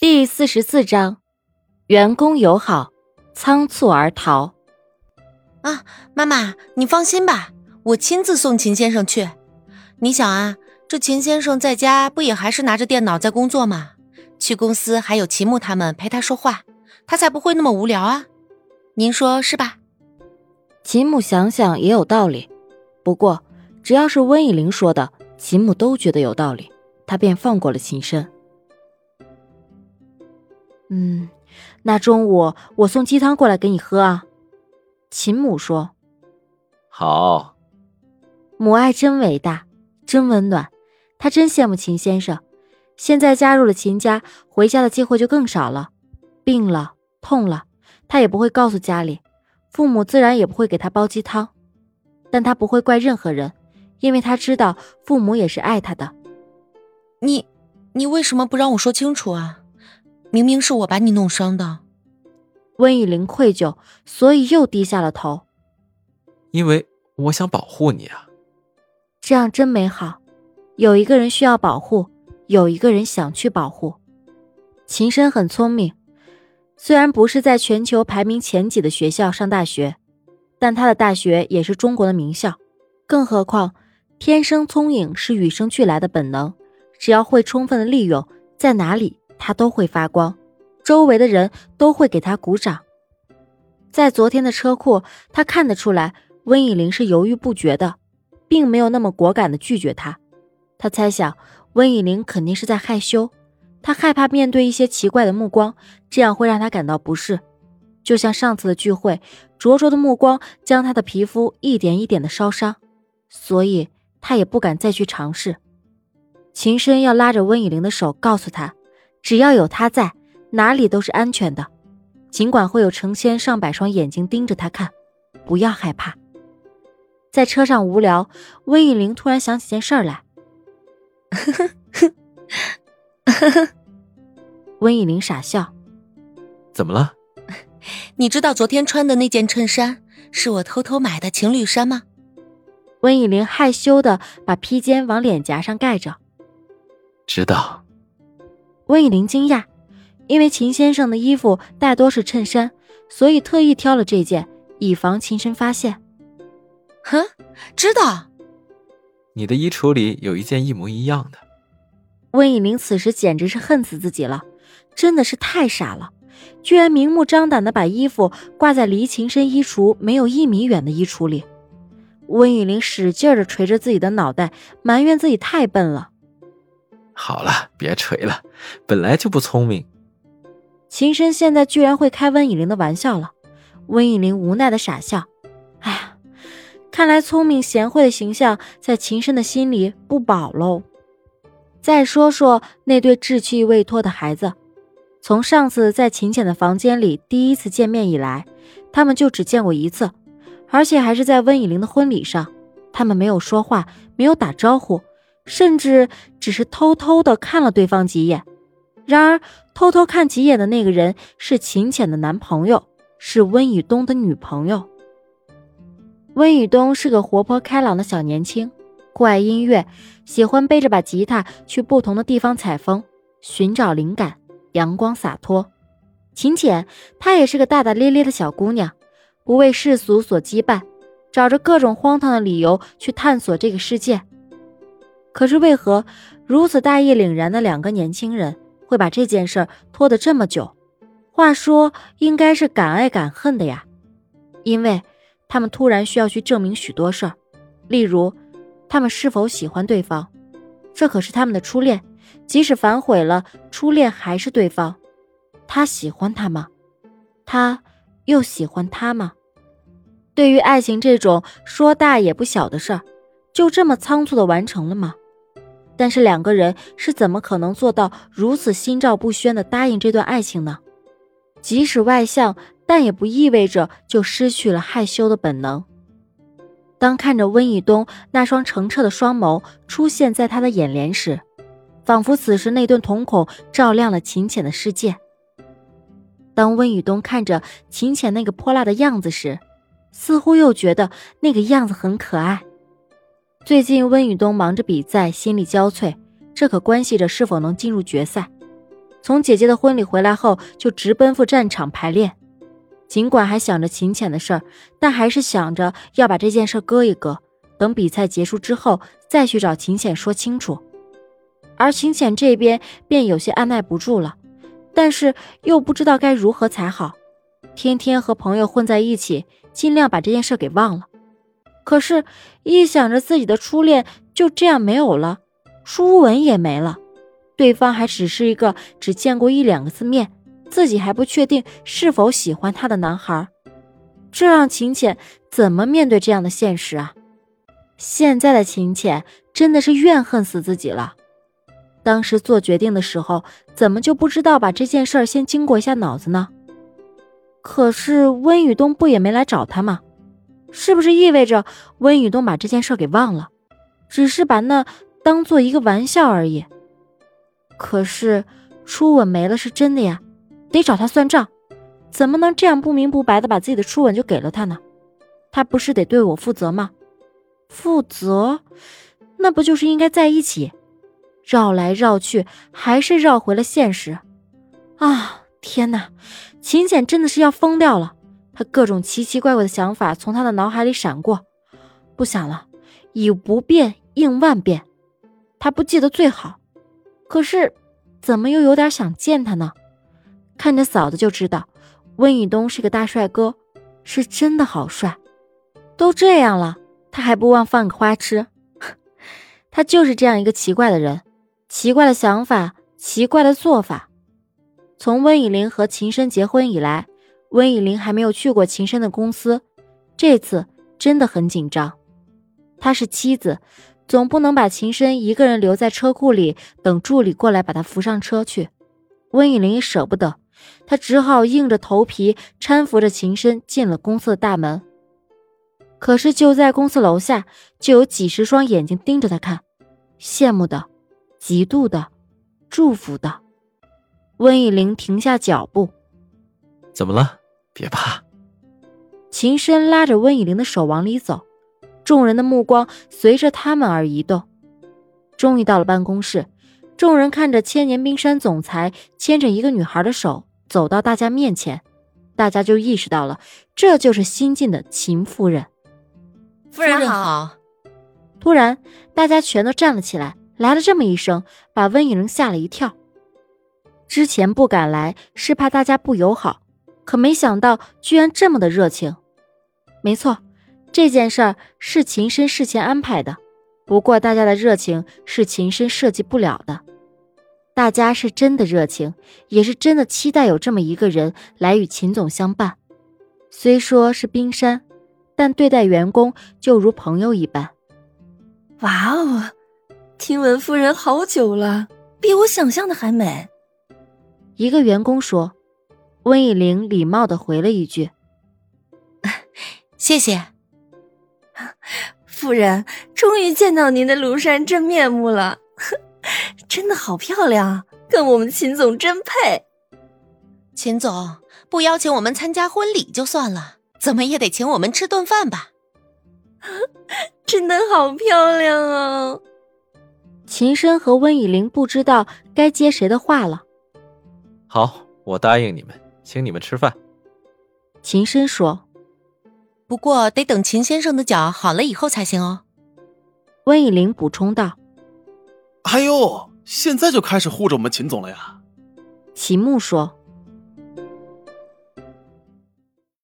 第四十四章，员工友好，仓促而逃。啊，妈妈，你放心吧，我亲自送秦先生去。你想啊，这秦先生在家不也还是拿着电脑在工作吗？去公司还有秦牧他们陪他说话，他才不会那么无聊啊。您说是吧？秦牧想想也有道理，不过只要是温以玲说的，秦牧都觉得有道理，他便放过了秦深。嗯，那中午我送鸡汤过来给你喝啊。秦母说：“好。”母爱真伟大，真温暖，她真羡慕秦先生。现在加入了秦家，回家的机会就更少了。病了，痛了，他也不会告诉家里，父母自然也不会给他煲鸡汤。但他不会怪任何人，因为他知道父母也是爱他的。你，你为什么不让我说清楚啊？明明是我把你弄伤的，温以玲愧疚，所以又低下了头。因为我想保护你啊，这样真美好。有一个人需要保护，有一个人想去保护。秦深很聪明，虽然不是在全球排名前几的学校上大学，但他的大学也是中国的名校。更何况，天生聪颖是与生俱来的本能，只要会充分的利用，在哪里。他都会发光，周围的人都会给他鼓掌。在昨天的车库，他看得出来温以玲是犹豫不决的，并没有那么果敢的拒绝他。他猜想温以玲肯定是在害羞，他害怕面对一些奇怪的目光，这样会让他感到不适。就像上次的聚会，灼灼的目光将他的皮肤一点一点的烧伤，所以他也不敢再去尝试。秦深要拉着温以玲的手，告诉他。只要有他在，哪里都是安全的。尽管会有成千上百双眼睛盯着他看，不要害怕。在车上无聊，温以玲突然想起件事来。温以玲傻笑：“怎么了？你知道昨天穿的那件衬衫是我偷偷买的情侣衫吗？”温以玲害羞的把披肩往脸颊上盖着。知道。温以玲惊讶，因为秦先生的衣服大多是衬衫，所以特意挑了这件，以防秦深发现。哼，知道。你的衣橱里有一件一模一样的。温以玲此时简直是恨死自己了，真的是太傻了，居然明目张胆的把衣服挂在离秦深衣橱没有一米远的衣橱里。温以玲使劲的捶着自己的脑袋，埋怨自己太笨了。好了，别捶了，本来就不聪明。秦深现在居然会开温以玲的玩笑了，温以玲无奈的傻笑。哎呀，看来聪明贤惠的形象在秦深的心里不保喽。再说说那对稚气未脱的孩子，从上次在秦浅的房间里第一次见面以来，他们就只见过一次，而且还是在温以玲的婚礼上，他们没有说话，没有打招呼。甚至只是偷偷的看了对方几眼，然而偷偷看几眼的那个人是秦浅的男朋友，是温雨东的女朋友。温雨东是个活泼开朗的小年轻，酷爱音乐，喜欢背着把吉他去不同的地方采风，寻找灵感，阳光洒脱。秦浅她也是个大大咧咧的小姑娘，不为世俗所羁绊，找着各种荒唐的理由去探索这个世界。可是为何如此大义凛然的两个年轻人会把这件事拖得这么久？话说应该是敢爱敢恨的呀，因为他们突然需要去证明许多事儿，例如他们是否喜欢对方，这可是他们的初恋，即使反悔了，初恋还是对方。他喜欢他吗？他又喜欢他吗？对于爱情这种说大也不小的事儿，就这么仓促的完成了吗？但是两个人是怎么可能做到如此心照不宣的答应这段爱情呢？即使外向，但也不意味着就失去了害羞的本能。当看着温以东那双澄澈的双眸出现在他的眼帘时，仿佛此时那顿瞳孔照亮了秦浅的世界。当温以东看着秦浅那个泼辣的样子时，似乎又觉得那个样子很可爱。最近温雨东忙着比赛，心力交瘁，这可关系着是否能进入决赛。从姐姐的婚礼回来后，就直奔赴战场排练。尽管还想着秦浅的事儿，但还是想着要把这件事搁一搁，等比赛结束之后再去找秦浅说清楚。而秦浅这边便有些按耐不住了，但是又不知道该如何才好。天天和朋友混在一起，尽量把这件事给忘了。可是，一想着自己的初恋就这样没有了，初吻也没了，对方还只是一个只见过一两个字面。自己还不确定是否喜欢他的男孩，这让秦浅怎么面对这样的现实啊？现在的秦浅真的是怨恨死自己了。当时做决定的时候，怎么就不知道把这件事儿先经过一下脑子呢？可是温雨东不也没来找他吗？是不是意味着温雨东把这件事给忘了，只是把那当做一个玩笑而已？可是初吻没了是真的呀。得找他算账，怎么能这样不明不白的把自己的初吻就给了他呢？他不是得对我负责吗？负责，那不就是应该在一起？绕来绕去，还是绕回了现实。啊，天哪！秦简真的是要疯掉了。他各种奇奇怪怪的想法从他的脑海里闪过。不想了，以不变应万变。他不记得最好，可是怎么又有点想见他呢？看着嫂子就知道，温以东是个大帅哥，是真的好帅。都这样了，他还不忘放个花痴。他就是这样一个奇怪的人，奇怪的想法，奇怪的做法。从温以玲和秦深结婚以来，温以玲还没有去过秦深的公司，这次真的很紧张。她是妻子，总不能把秦深一个人留在车库里等助理过来把他扶上车去。温以玲也舍不得。他只好硬着头皮搀扶着秦深进了公司的大门。可是就在公司楼下，就有几十双眼睛盯着他看，羡慕的、嫉妒的、祝福的。温以玲停下脚步：“怎么了？别怕。”秦深拉着温以玲的手往里走，众人的目光随着他们而移动。终于到了办公室。众人看着千年冰山总裁牵着一个女孩的手走到大家面前，大家就意识到了，这就是新晋的秦夫人。夫人好！突然，大家全都站了起来，来了这么一声，把温以玲吓了一跳。之前不敢来是怕大家不友好，可没想到居然这么的热情。没错，这件事儿是秦深事前安排的。不过，大家的热情是秦深设计不了的。大家是真的热情，也是真的期待有这么一个人来与秦总相伴。虽说是冰山，但对待员工就如朋友一般。哇哦，听闻夫人好久了，比我想象的还美。一个员工说。温以玲礼貌的回了一句：“谢谢。”夫人终于见到您的庐山真面目了，真的好漂亮，跟我们秦总真配。秦总不邀请我们参加婚礼就算了，怎么也得请我们吃顿饭吧？真的好漂亮啊！秦深和温以玲不知道该接谁的话了。好，我答应你们，请你们吃饭。秦深说。不过得等秦先生的脚好了以后才行哦。温以玲补充道：“哎呦，现在就开始护着我们秦总了呀？”秦木说。